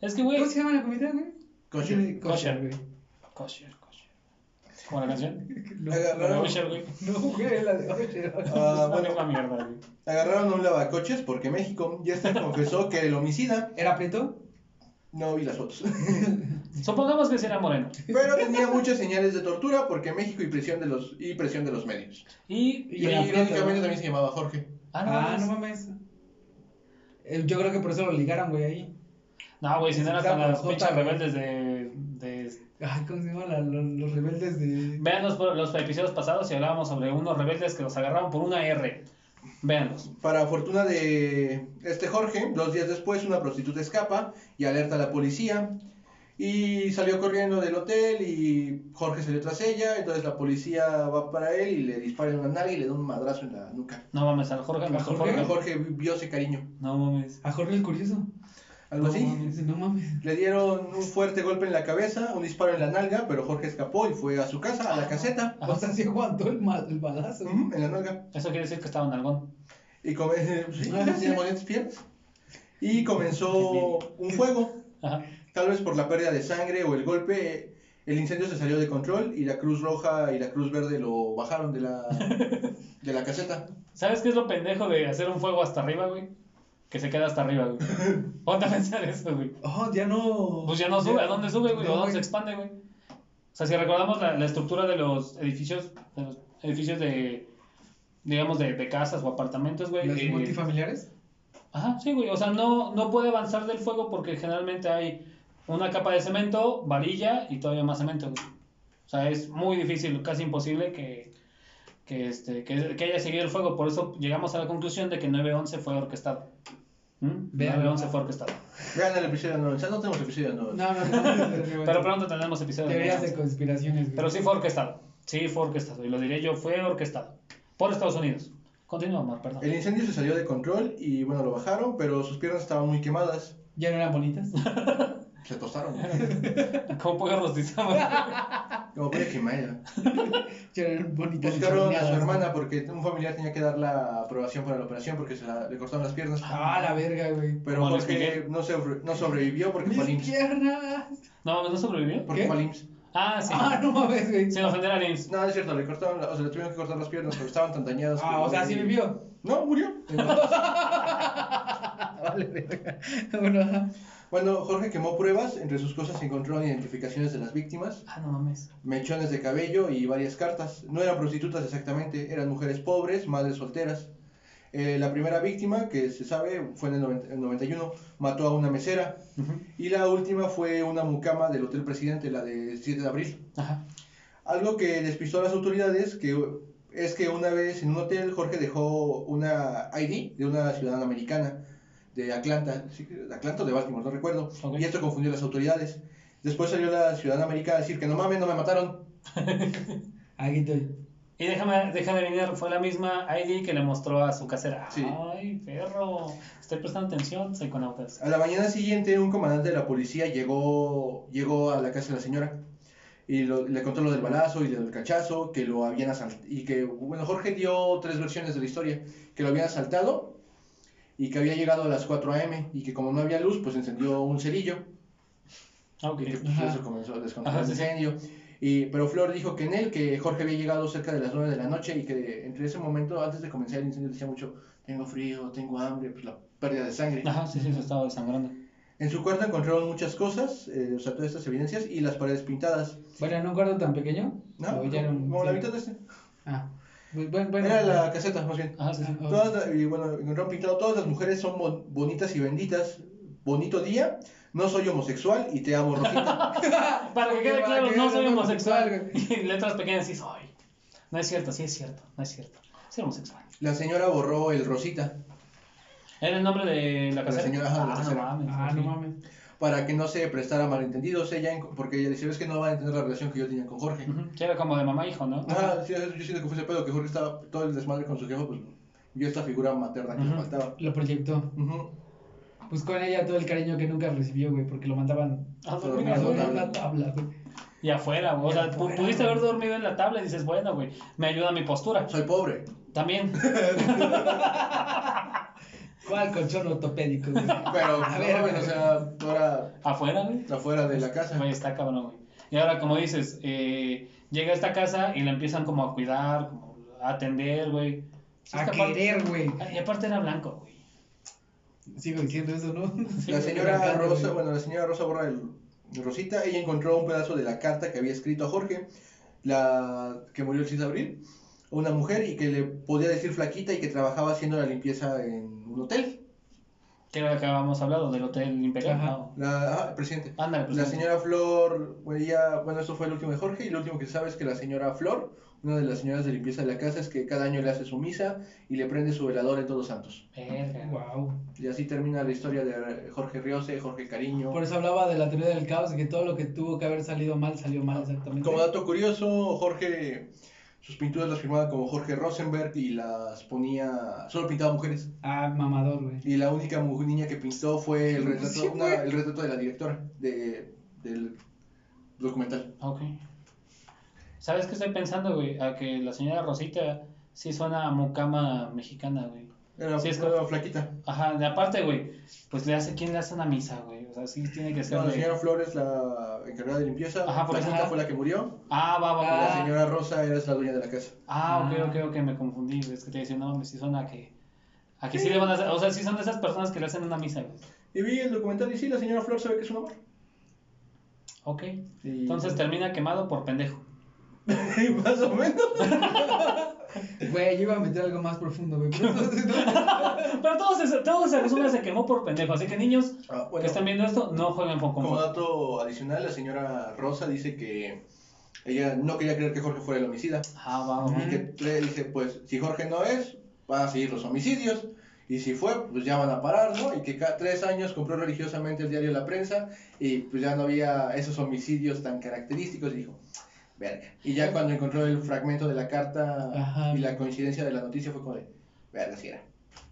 Es que, güey. ¿Cómo se llama la comida, güey? Kosher. Kosher, güey. Kosher, kosher. ¿Cómo la canción? No, Agarraron- Kosher, güey. no, güey, la de Kosher. Ah, Bueno, bueno, una mierda, güey. agarraron a un lavacoches porque México ya está confesó que el homicida ¿Era Preto? no vi las fotos. Supongamos que sí era moreno. Pero tenía muchas señales de tortura porque México y presión de los y presión de los medios. Y. Y Y, era prieto, irónicamente ¿no? también se llamaba Jorge. Ah, no, Ah, no mames. Eh, Yo creo que por eso lo ligaron, güey, ahí. No, güey, si no era con las pinches rebeldes de, de. Ay, ¿cómo se llama? La- los, los rebeldes de. Vean los, los episodios pasados y hablábamos sobre unos rebeldes que los agarraron por una R. Véanlos. Para fortuna de este Jorge, dos días después una prostituta escapa y alerta a la policía. Y salió corriendo del hotel y Jorge salió tras ella. Entonces la policía va para él y le dispara en la nalga y le da un madrazo en la nuca. No mames, al Jorge, nuestro Jorge? Jorge. Jorge vio ese cariño. No mames. A Jorge el curioso. Algo No así. mames. No mames. Le dieron un fuerte golpe en la cabeza, un disparo en la nalga, pero Jorge escapó y fue a su casa, a la caseta. O sea, sí aguantó el, balazo. En la nalga. Eso quiere decir que estaba en algón. Y come... sí, Ah, sí. piernas. Y comenzó un fuego. Ajá. Tal vez por la pérdida de sangre o el golpe, el incendio se salió de control y la Cruz Roja y la Cruz Verde lo bajaron de la, de la caseta. ¿Sabes qué es lo pendejo de hacer un fuego hasta arriba, güey? Que se queda hasta arriba, güey. Ponte a pensar eso, güey. Oh, ya no. Pues ya no sube, ¿a dónde sube, güey? ¿A dónde se expande, güey? O sea, si recordamos la, la estructura de los edificios, de los edificios de, digamos, de, de casas o apartamentos, güey. ¿Los eh, multifamiliares? Ajá, sí, güey. O sea, no, no puede avanzar del fuego porque generalmente hay una capa de cemento, varilla y todavía más cemento, güey. O sea, es muy difícil, casi imposible que, que, este, que, que haya seguido el fuego. Por eso llegamos a la conclusión de que 9-11 fue orquestado. ¿Mm? Vean. 9-11 fue orquestado. Vean el episodio 9, ya no tenemos episodio 9. No, no, no. Pero pronto tendremos episodios. de Teorías 9/11. de conspiraciones. Pero sí fue orquestado. Sí fue orquestado. Y lo diré yo, fue orquestado. Por Estados Unidos. Continúa, Omar, perdón. El incendio se salió de control y bueno, lo bajaron, pero sus piernas estaban muy quemadas. ¿Ya no eran bonitas? Se tostaron. ¿Cómo pollo rostizado? Como puede quemar. Ya no eran bonitas. Buscaron a su hermana porque un familiar tenía que dar la aprobación para la operación porque se la- le cortaron las piernas. Ah, la verga, güey. Pero Como Miguel. no, sobre- no sobrevivió porque fue al piernas. No, ¿no sobrevivió? Porque ¿Qué? fue al IMSS. Ah, sí. Ah, no mames, güey. Sin ofender a IMSS. No, es cierto, le cortaron, o sea, le tuvieron que cortar las piernas porque estaban tan dañadas. Ah, o sea, sí vivió. No, murió. vale, verga. Bueno. Bueno, Jorge quemó pruebas, entre sus cosas se encontraron identificaciones de las víctimas, Ah, no mames. mechones de cabello y varias cartas. No eran prostitutas exactamente, eran mujeres pobres, madres solteras. Eh, la primera víctima, que se sabe, fue en el, 90 el 91, mató a una mesera. Y la última fue una mucama del Hotel Presidente, la de 7 de abril. Ajá. Algo que despistó a las autoridades que es que una vez en un hotel Jorge dejó una ID de una ciudadana americana de Atlanta, Atlanta o de Baltimore, no recuerdo, Ok. y esto confundió a las autoridades. Después salió la ciudadana americana a decir que no mames, no me mataron. Aquí estoy. Y déjame, déjame adivinar, fue la misma ID que le mostró a su casera. Sí. Ay, perro. Estoy prestando atención, psiconautas. A la mañana siguiente un comandante de la policía llegó, llegó a la casa de la señora y lo- le contó lo del balazo y del cachazo, que lo habían asaltado, y que, bueno, Jorge dio tres versiones de la historia, que lo habían asaltado y que había llegado a las 4 a.m. y que como no había luz, pues encendió un cerillo Ah, ok. y que pues, eso comenzó a descontrolar Ajá, el incendio. Y, pero Flor dijo que en él, que Jorge había llegado cerca de las 9 de la noche y que entre ese momento, antes de comenzar el incendio, decía mucho, tengo frío, tengo hambre, pues la pérdida de sangre. Ajá, sí, sí, se estaba desangrando. En su cuarto encontraron muchas cosas, eh, o sea, todas estas evidencias y las paredes pintadas. Bueno, ¿en un cuarto tan pequeño? ¿No? O ya era un- Como la mitad de este. Ah. Bueno, bueno. Era la caseta, más bien. Ajá, sí, sí. Ah, Todas, la- y bueno, encontraron pintado, todas las mujeres son bon- bonitas y benditas. Bonito día, no soy homosexual y te amo, Rosita. Para que quede claro, que no soy homosexual. homosexual, Y letras pequeñas sí soy. No es cierto, sí es cierto, no es cierto. Soy homosexual. La señora borró el Rosita ¿Era el nombre de la La casera? señora, ajá, la ah, no mames. Ah, no mames. Para que no se prestara malentendidos ella, porque ella dice, ves que no va a entender la relación que yo tenía con Jorge. Sí, era como de mamá hijo, ¿no? Ajá, sí, yo siento que fue ese pedo que Jorge estaba todo el desmadre con su jefe, pues vio esta figura materna que le Ujú. faltaba. Lo proyectó. Ujú. Pues con ella todo el cariño que nunca recibió, güey, porque lo mandaban Ah, dormir a dormir en la tabla, güey. Y afuera, güey. O sea, afuera, pudiste güey. haber dormido en la tabla y dices, bueno, güey, me ayuda mi postura. Soy pobre. También. ¿Cuál colchón ortopédico, güey? Pero, A o sea, ahora Afuera, güey. afuera de la casa. Güey, está cabrón, güey. Y ahora, como dices, eh, llega a esta casa y la empiezan como a cuidar, como a atender, güey. Sí, A querer, güey. Ah, Y aparte era blanco, güey. Sigo diciendo eso, ¿no? Sí, La señora Rosa, güey. bueno, la señora Rosa borra el el Rosita, ella encontró un pedazo de la carta que había escrito a Jorge, la que murió el 6 de abril, una mujer y que le podía decir flaquita y que trabajaba haciendo la limpieza en un hotel. Que era lo que habíamos hablado del Hotel Imperial. La, el presidente. Ándale, pues. La señora Flor, bueno, ella, bueno, esto fue el último de Jorge y lo último que se sabe es que la señora Flor una de las señoras de limpieza de la casa es que cada año le hace su misa y le prende su velador en Todos Santos. Verga. Wow. Y así termina la historia de Jorge Riose, Jorge Cariño. Por eso hablaba de la teoría del caos, de que todo lo que tuvo que haber salido mal salió mal exactamente. Como dato curioso, Jorge, sus pinturas las firmaba como Jorge Rosenberg y las ponía, solo pintaba mujeres. Ah, mamador, güey. Y la única niña que pintó fue el retrato, Sí, una- el retrato de la directora de, del documental. Ok. ¿Sabes qué estoy pensando, güey? A que la señora Rosita sí suena a mucama mexicana, güey. Era, Sí, es era flaquita. Ajá, de aparte, güey, pues le hace, ¿quién le hace una misa, güey? O sea, sí tiene que ser No, la de- señora Flores, la encargada de limpieza, Ajá, porque- ajá. fue la que murió. Ah, va, va, va. la señora Rosa era la dueña de la casa. Ah, ok, Ah. ok, ok, me confundí. Es que te decía, no, me sí suena a que. A que sí le van a hacer. O sea, sí son de esas personas que le hacen una misa, güey. Y vi el documental y sí, la señora Flor se ve que es un amor. Ok. Y- Entonces termina quemado por pendejo. Más o menos. Güey, yo iba a meter algo más profundo, güey. pero todo se, todo se resume se quemó por pendejo. Así que niños Ah, que están viendo esto, no jueguen con como dato adicional, la señora Rosa dice que ella no quería creer que Jorge fuera el homicida. Ah, va, va. Y que le dice, pues, si Jorge no es, van a seguir los homicidios. Y si fue, pues ya van a parar, ¿no? Y que cada tres años compró religiosamente el diario La Prensa y pues ya no había esos homicidios tan característicos y dijo, verga. Y ya cuando encontró el fragmento de la carta Ajá. y la coincidencia de la noticia fue como de, verga, si era.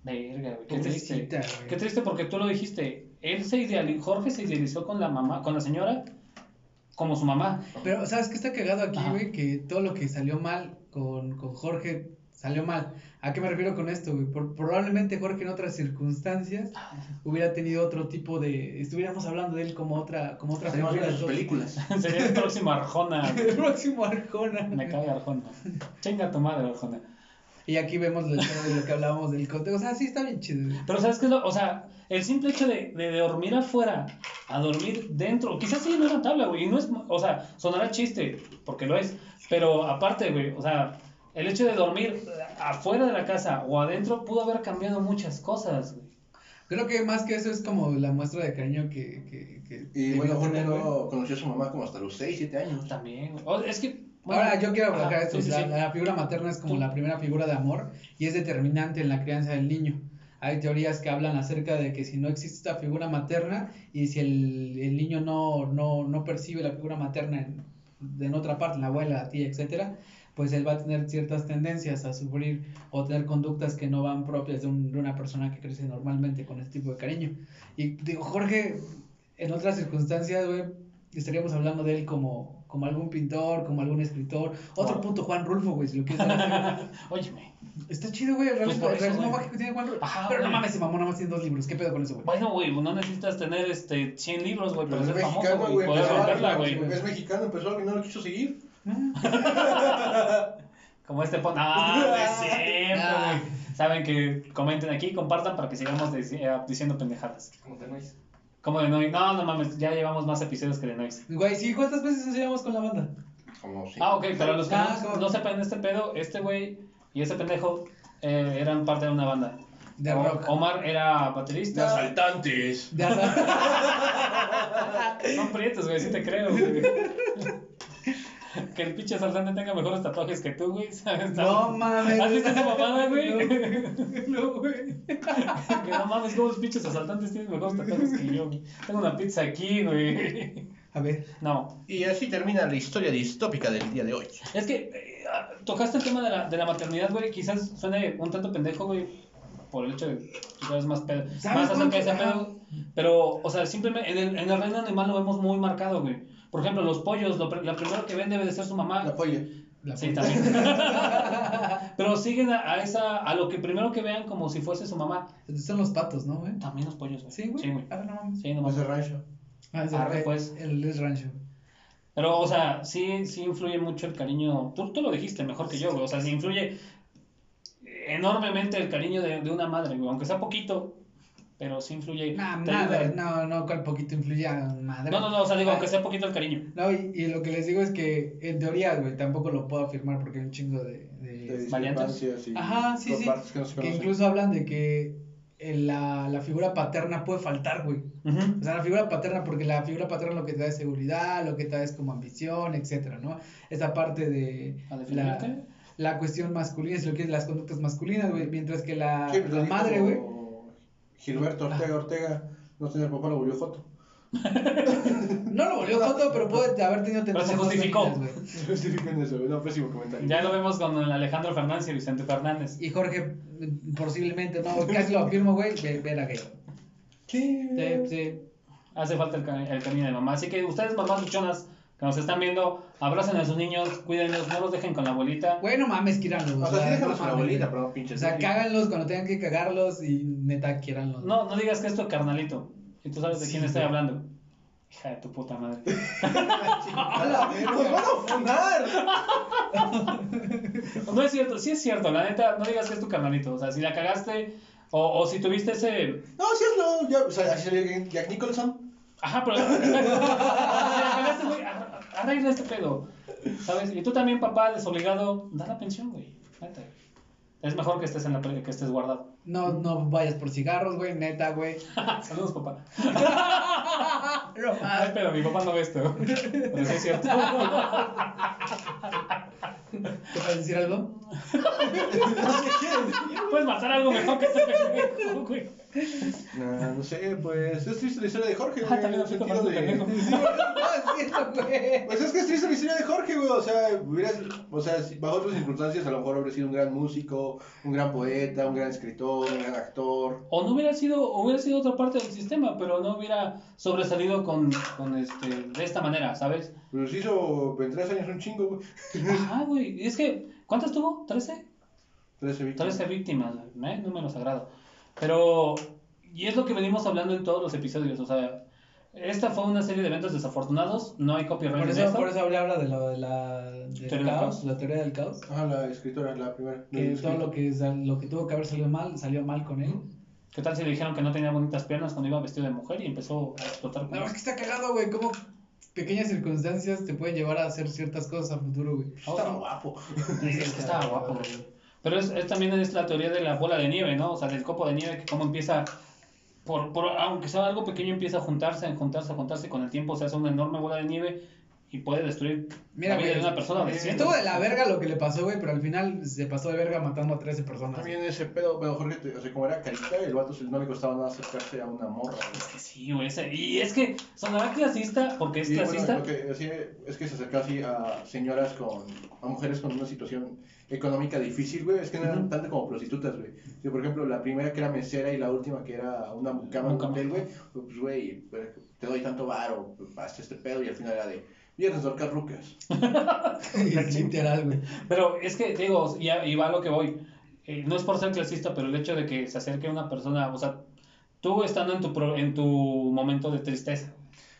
Verga, güey. Qué triste. Qué triste porque tú lo dijiste. Él se idealizó, Jorge se idealizó con la mamá, con la señora, como su mamá. Pero, ¿sabes qué está cagado aquí, Ajá. güey? Que todo lo que salió mal con, con Jorge salió mal. ¿A qué me refiero con esto, güey? Por- probablemente Jorge en otras circunstancias hubiera tenido otro tipo de... Estuviéramos hablando de él como otra, como otra figura sus de- películas. Sería el próximo Arjona. El próximo Arjona. Me cae Arjona. Chinga tu madre, Arjona. Y aquí vemos tema de lo que hablábamos del contexto. O sea, sí está bien chido. güey. Pero ¿sabes qué es lo? O sea, el simple hecho de, de dormir afuera a dormir dentro, quizás sí no es una tabla, güey, y no es, o sea, sonará chiste, porque lo es, pero aparte, güey, o sea, el hecho de dormir afuera de la casa o adentro pudo haber cambiado muchas cosas, güey. Creo que más que eso es como la muestra de cariño que... que, que Y bueno, Jorge no conoció a su mamá como hasta los 6, 7 años. También, güey. O- es que... bueno, Ahora, yo quiero aclarar esto. sí, sí, la, sí. la figura materna es como Tú- la primera figura de amor y es determinante en la crianza del niño. Hay teorías que hablan acerca de que si no existe esta figura materna y si el, el niño no, no, no percibe la figura materna en, en otra parte, la abuela, la tía, etcétera, pues él va a tener ciertas tendencias a sufrir o tener conductas que no van propias de, un- de una persona que crece normalmente con este tipo de cariño. Y digo, Jorge, en otras circunstancias, güey, estaríamos hablando de él como, como algún pintor, como algún escritor. Otro Oh. punto, Juan Rulfo, güey, si lo quieres así. Óyeme. Está chido, güey, el Pues realismo, eso, realismo mágico que tiene Juan Rulfo. Ajá, Pero no mames, ese mamón nada más tiene dos libros. ¿Qué pedo con eso, güey? Bueno, güey, no necesitas tener este 100 libros, güey, para Pero es ser famoso, mexicano, güey, güey. poder romperla, güey. Es mexicano, empezó y no lo quiso seguir. Como este pon... Ah, es cierto, Ah. Saben que comenten aquí, compartan para que sigamos eh, diciendo pendejadas. Como te noise. Como de Noise. No, no mames, ya llevamos más episodios que de Noise. Güey, sí, ¿cuántas veces nos llevamos con la banda? Como si. Ah, ok, para los que Ah, no, como- no sepan este pedo, este güey y ese pendejo eh, eran parte de una banda. De O- rock. Omar era De baterista. asaltantes. De asa- Son prietos, güey, sí te creo, güey. Que el pinche asaltante tenga mejores tatuajes que tú, güey. ¿sabes? No mames. ¿Has visto esa mamada, güey? No, güey. Que no mames, como los pinches asaltantes tienen mejores tatuajes que yo, güey. Tengo una pizza aquí, güey. A ver. No, Y así termina la historia distópica del día de hoy. es que eh, tocaste el tema de la, de la maternidad, güey. Quizás suene un tanto pendejo, güey. Por el hecho de que tú sabes más, pedo, ¿Sabes más acerca de ese cuánto? pedo. Pero, o sea, simplemente en el, en el reino animal lo vemos muy marcado, güey. Por ejemplo, los pollos, lo, lo primero que ven debe de ser su mamá. La polla. La Sí, también. Pero siguen a, a esa, a lo que primero que vean como si fuese su mamá. Son los patos, ¿no, güey? También los pollos, güey. Sí, güey. Sí, güey. Ah, no mames. Sí, no mames. de rancho. Ah, es Arre, el, pues. el es rancho. Pero, o sea, sí, sí influye mucho el cariño. Tú, tú lo dijiste mejor que yo, güey. O sea, sí influye enormemente el cariño de, de una madre, güey. Aunque sea poquito, pero sí influye. Madre, ayuda. no, no, cual poquito influye a madre. No, no, no, o sea, digo, Ah, aunque sea poquito el cariño. No, y, y lo que les digo es que en teoría, güey, tampoco lo puedo afirmar porque hay un chingo de... de- Variantes. Ajá, sí, sí. que no que incluso hablan de que el- la, la figura paterna puede faltar, güey. O sea, la figura paterna, porque la figura paterna lo que te da es seguridad, lo que te da es como ambición, etcétera, ¿no? Esa parte de ¿A la, definirte? la cuestión masculina, si lo quieres, las conductas masculinas, güey. Mientras que la, Sí, pues la madre, como güey. Gilberto Ortega Ortega, no tenía papá, lo volvió Joto. No lo volvió foto, pero puede haber tenido Pero se justificó. masculinas, güey. Justifiquen eso, no, pésimo comentario. Ya lo vemos con Alejandro Fernández y Vicente Fernández. Y Jorge, mm, posiblemente, no, casi lo afirmo, güey, ve- ver a. Sí, sí. Hace falta el, el camino de mamá. Así que ustedes, mamás luchonas, que nos están viendo, abracen a sus niños, cuídenlos, no los dejen con la abuelita. Güey, no mames, quíranlos. O sea, sí no déjalos con la abuelita, pero pinches. O sea, cáganlos cuando tengan que cagarlos y neta, quiéranlos. No, no digas que es tu carnalito. Y tú sabes de Sí, quién estoy hablando. Hija de tu puta madre. ¡A la verga! ¡Nos van a funar! No es cierto, sí es cierto, la neta, no digas que es tu carnalito. O sea, si la cagaste o, o si tuviste ese. No, sí hazlo. Ya, o sea, así salió Jack Nicholson. Ajá, pero. arregla este pedo. ¿Sabes? Y tú también, papá, desobligado, da la pensión, güey. Neta. Es mejor que estés en la que estés guardado. No, no vayas por cigarros, güey, neta, güey. Saludos, papá. No Ay, pero mi papá no ve esto. Pero sí es cierto. ¿Te puedes decir algo? Puedes matar algo mejor que este pendejo, güey. No, no sé, pues es triste la historia de Jorge, Ah, güey, en también el sentido de... pendejo. No, es cierto, güey. Pues es que es triste la historia de Jorge, güey, o sea, hubiera, o sea, bajo otras circunstancias a lo mejor habría sido un gran músico, un gran poeta, un gran escritor, un gran actor. O no hubiera sido, o hubiera sido otra parte del sistema, pero no hubiera sobresalido con, con este, de esta manera, ¿sabes? Pero se hizo en tres años un chingo, güey. Ajá, güey. Y es que, ¿cuántas tuvo? ¿13? 13 víctimas. 13 víctimas, ¿eh? Número sagrado. Pero, y es lo que venimos hablando en todos los episodios, o sea, esta fue una serie de eventos desafortunados, no hay copyright Por en eso, esto. por eso habla habla de lo de la del ¿Teoría del caos, caos? la teoría del caos. Ah, la escritora, la primera. Que todo lo que, lo que tuvo que haber salido mal, salió mal con él. ¿Qué tal si le dijeron que no tenía bonitas piernas cuando iba vestido de mujer y empezó a explotar? La verdad es que está cagado, güey, cómo pequeñas circunstancias te pueden llevar a hacer ciertas cosas a futuro, güey. Estaba guapo. Es que estaba guapo, güey. Pero es, es también es la teoría de la bola de nieve, ¿no? O sea, del copo de nieve, que cómo empieza, por, por, aunque sea algo pequeño, empieza a juntarse, a juntarse, a juntarse, con el tiempo se hace una enorme bola de nieve y puede destruir Mira, la vida güey, de una persona eh. Estuvo de la verga lo que le pasó, güey, pero al final se pasó de verga matando a 13 personas. También ese pedo, bueno, Jorge, te- o sea, como era carita, el vato se- no le costaba nada acercarse a una morra. güey. Es que sí, güey. ese- Y es que sonará clasista porque es Sí, bueno, clasista. que así es que se acercaba así a señoras con, a mujeres con una situación económica difícil, güey, es que no eran Ujú. tanto como prostitutas, güey. Sí, por ejemplo, la primera que era mesera y la última que era una mucama en un hotel, güey, pues, güey, pues, te doy tanto varo, hasta este pedo, y al final era de, viernes de orcas rucas. Literal, güey. Pero es que, digo, y, a- y va a lo que voy. Eh, no es por ser clasista, pero el hecho de que se acerque una persona, o sea, tú estando en tu, pro- en tu momento de tristeza.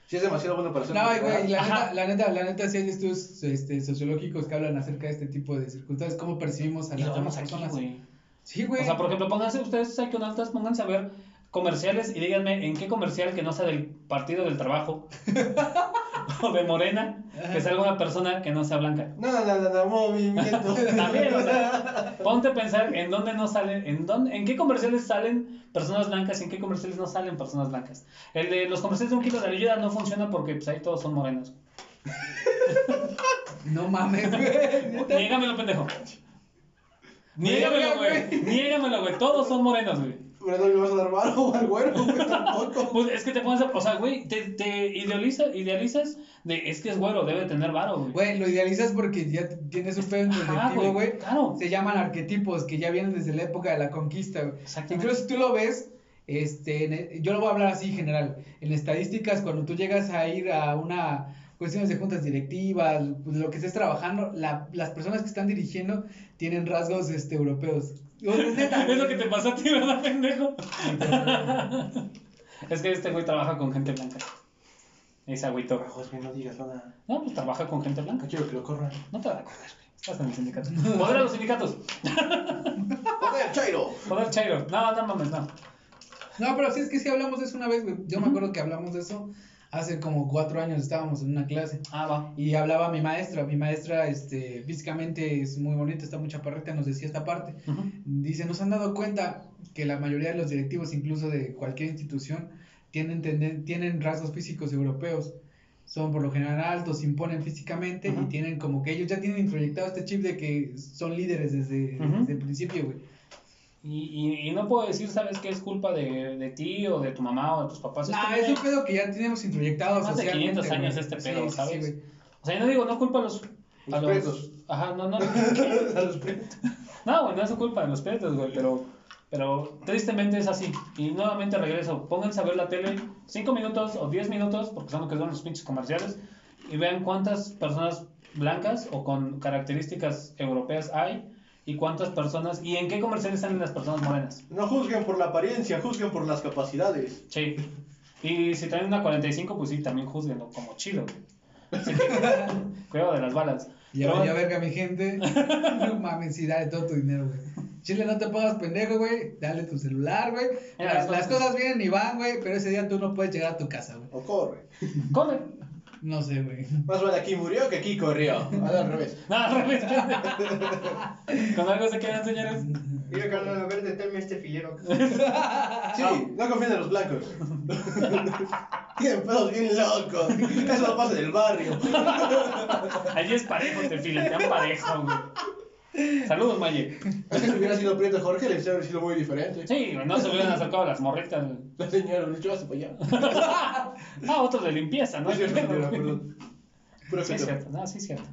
Sí es demasiado bueno para ser No, güey, la neta, la neta, la neta, sí hay estudios este, sociológicos que hablan acerca de este tipo de circunstancias, cómo percibimos a Y las aquí, personas. güey. Sí, güey. O sea, por ejemplo, pónganse ustedes, psiconautas, pónganse a ver comerciales y díganme en qué comercial que no sea del Partido del Trabajo o de Morena, que salga una persona que no sea blanca. No, no, no, no, movimiento. También, o sea, ponte a pensar en dónde no salen, en dónde, en qué comerciales salen personas blancas y en qué comerciales no salen personas blancas. El de los comerciales de un kilo de ayuda no funciona porque pues ahí todos son morenos. No mames, güey. Niégamelo, pendejo. Niégamelo, güey. Niégamelo, güey. Todos son morenos, güey. Pero no le vas a dar varo al güero, güey, tampoco. Pues es que te pones a, o sea, güey, te, te idealiza, idealizas de, es que es güero, debe tener varo, güey. Güey, lo idealizas porque ya tienes un pedo colectivo, güey. Claro. Se llaman arquetipos que ya vienen desde la época de la conquista, güey. Exactamente. Incluso si tú lo ves, este, e- yo lo voy a hablar así en general. En estadísticas, cuando tú llegas a ir a una cuestiones de juntas directivas, pues, lo que estés trabajando, la- las personas que están dirigiendo tienen rasgos este, europeos. Es lo que te pasó a ti, ¿verdad, pendejo? es que este güey trabaja con gente blanca. Ese agüito. José, no digas nada. No, pues trabaja con gente No blanca. quiero que lo corran. No te va a correr, güey. Estás en el sindicato. Poder a los sindicatos. ¡Joder, Chairo! Poder Chairo. No, no mames, no. No, pero sí es que sí hablamos de eso una vez, güey. Yo me Ujú. acuerdo que hablamos de eso Hace como cuatro años estábamos en una clase Ah, va. y hablaba mi maestra. Mi maestra, este, físicamente es muy bonita, está muy chaparrita, nos decía esta parte. Ujú. Dice, nos han dado cuenta que la mayoría de los directivos, incluso de cualquier institución, tienen, tenden- tienen rasgos físicos europeos. Son por lo general altos, imponen físicamente y tienen como que ellos ya tienen introyectado este chip de que son líderes desde, desde el principio, güey. Y, y, y no puedo decir, ¿sabes qué es culpa de, de ti o de tu mamá o de tus papás? Nah, Esto es un pedo que ya tenemos introyectado Más de socialmente, 500 años este Sí, pedo, sí, sí, ¿sabes? güey. O sea, yo no digo, no culpa a los... A Los prietos. Ajá, no, no. A los prietos. No, güey, no es su culpa de los prietos, güey, pero, pero tristemente es así. Y nuevamente regreso, pónganse a ver la tele 5 minutos o 10 minutos, porque son lo que son los pinches comerciales, y vean cuántas personas blancas o con características europeas hay, y cuántas personas, y en qué comerciales salen las personas morenas. No juzguen por la apariencia, juzguen por las capacidades. Sí. Y si traen una 45, pues sí, también juzguenlo como chido. güey. Sí. Cuidado de las balas. Ya Pero vaya verga, mi gente. No mames, sí, dale todo tu dinero, güey. Chile, no te pongas pendejo, güey. Dale tu celular, güey. Mira, Las, las cosas- cosas vienen y van, güey, pero ese día tú no puedes llegar a tu casa, güey. O corre. Corre. No sé, güey. Más vale aquí murió que aquí corrió. Al revés. No, al revés. Con algo se quedan, señores. Mira, carnal, a ver, deténme este filero. Sí, no confíen en los blancos. Tienen pedos bien locos. Eso no pasa en el barrio. Allí es parejo, te filetean parejo, güey. Saludos, Maye. Si hubiera sido Prieto Jorge, le hubiera sido muy diferente. Sí, no se hubieran acercado a las morritas. La señora, le echó para allá. Ah, otros de limpieza, ¿no? No cierto, perdón. Puro Sí, es cierto, no, sí, es cierto.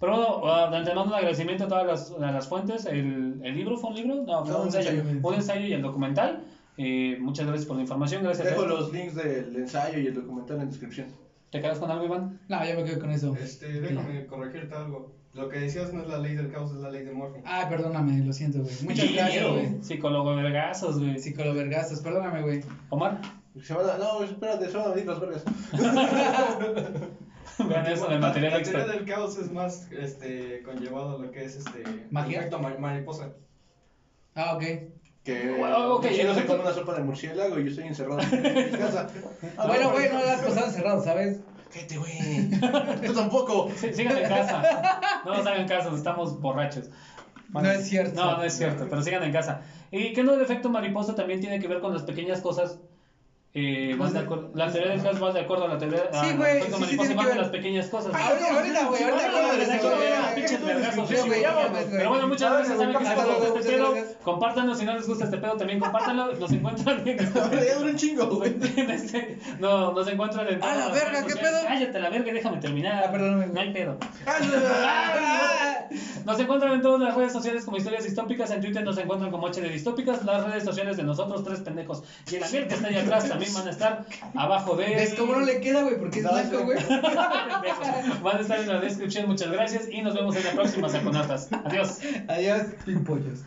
Pero bueno, uh, de antemano un agradecimiento a todas las, a las fuentes. El, el libro fue un libro, no, fue No, un, ensayo, ensayo. un ensayo y el documental. Eh, muchas gracias por la información, gracias. Dejo a los links del ensayo y el documental en descripción. ¿Te quedas con algo, Iván? No, ya me quedo con eso. Este, déjame corregirte algo. Lo que decías no es la ley del caos, es la ley de Murphy. Ay, perdóname, lo siento, güey. Muchas gracias, güey. Psicólogo vergazos, güey. Psicólogo vergazos, perdóname, güey. Omar, Se van a... No, espérate, se van a venir las vergas. vean eso del material La extra. teoría del caos es más este, conllevado a lo que es este. Magia. Efecto ma- mariposa. Ah, ok. Que Bueno, ok, si no se come una sopa de murciélago y yo estoy encerrado en mi casa. Ah, bueno, no, güey, no las cosas encerrado, ¿sabes? Cállate, güey. Tú tampoco. Sí, sigan en casa. No nos hagan caso, estamos borrachos. No es cierto. No, no es cierto, pero sigan en casa. Y que no el efecto mariposa también tiene que ver con las pequeñas cosas. Eh, vas de acuerdo- la teoría del caos va de acuerdo a la teoría Sí, güey, sí, sí, que de las pequeñas cosas. Ah, ahorita, güey, ahorita Sí. Pero bueno, muchas gracias, saben que si les gusta este pedo, compártanlo, si no les gusta este pedo, también compártanlo, nos encuentran en este, un chingo, güey. este- no, nos encuentran en ¡A la verga, qué pedo! Cállate la verga, déjame terminar. Ah. No hay pedo. Ah, Nos encuentran en todas las redes sociales como Historias Distópicas. En Twitter nos encuentran como HD Distópicas. Las redes sociales de nosotros, tres pendejos. Y el Amiel que está ahí atrás también van a estar abajo de. ¿Ves cómo no le queda, güey? Porque es blanco, güey. Van a estar en la descripción. Muchas gracias y nos vemos en la próxima, Saconatas. Adiós. Adiós, pimpollos.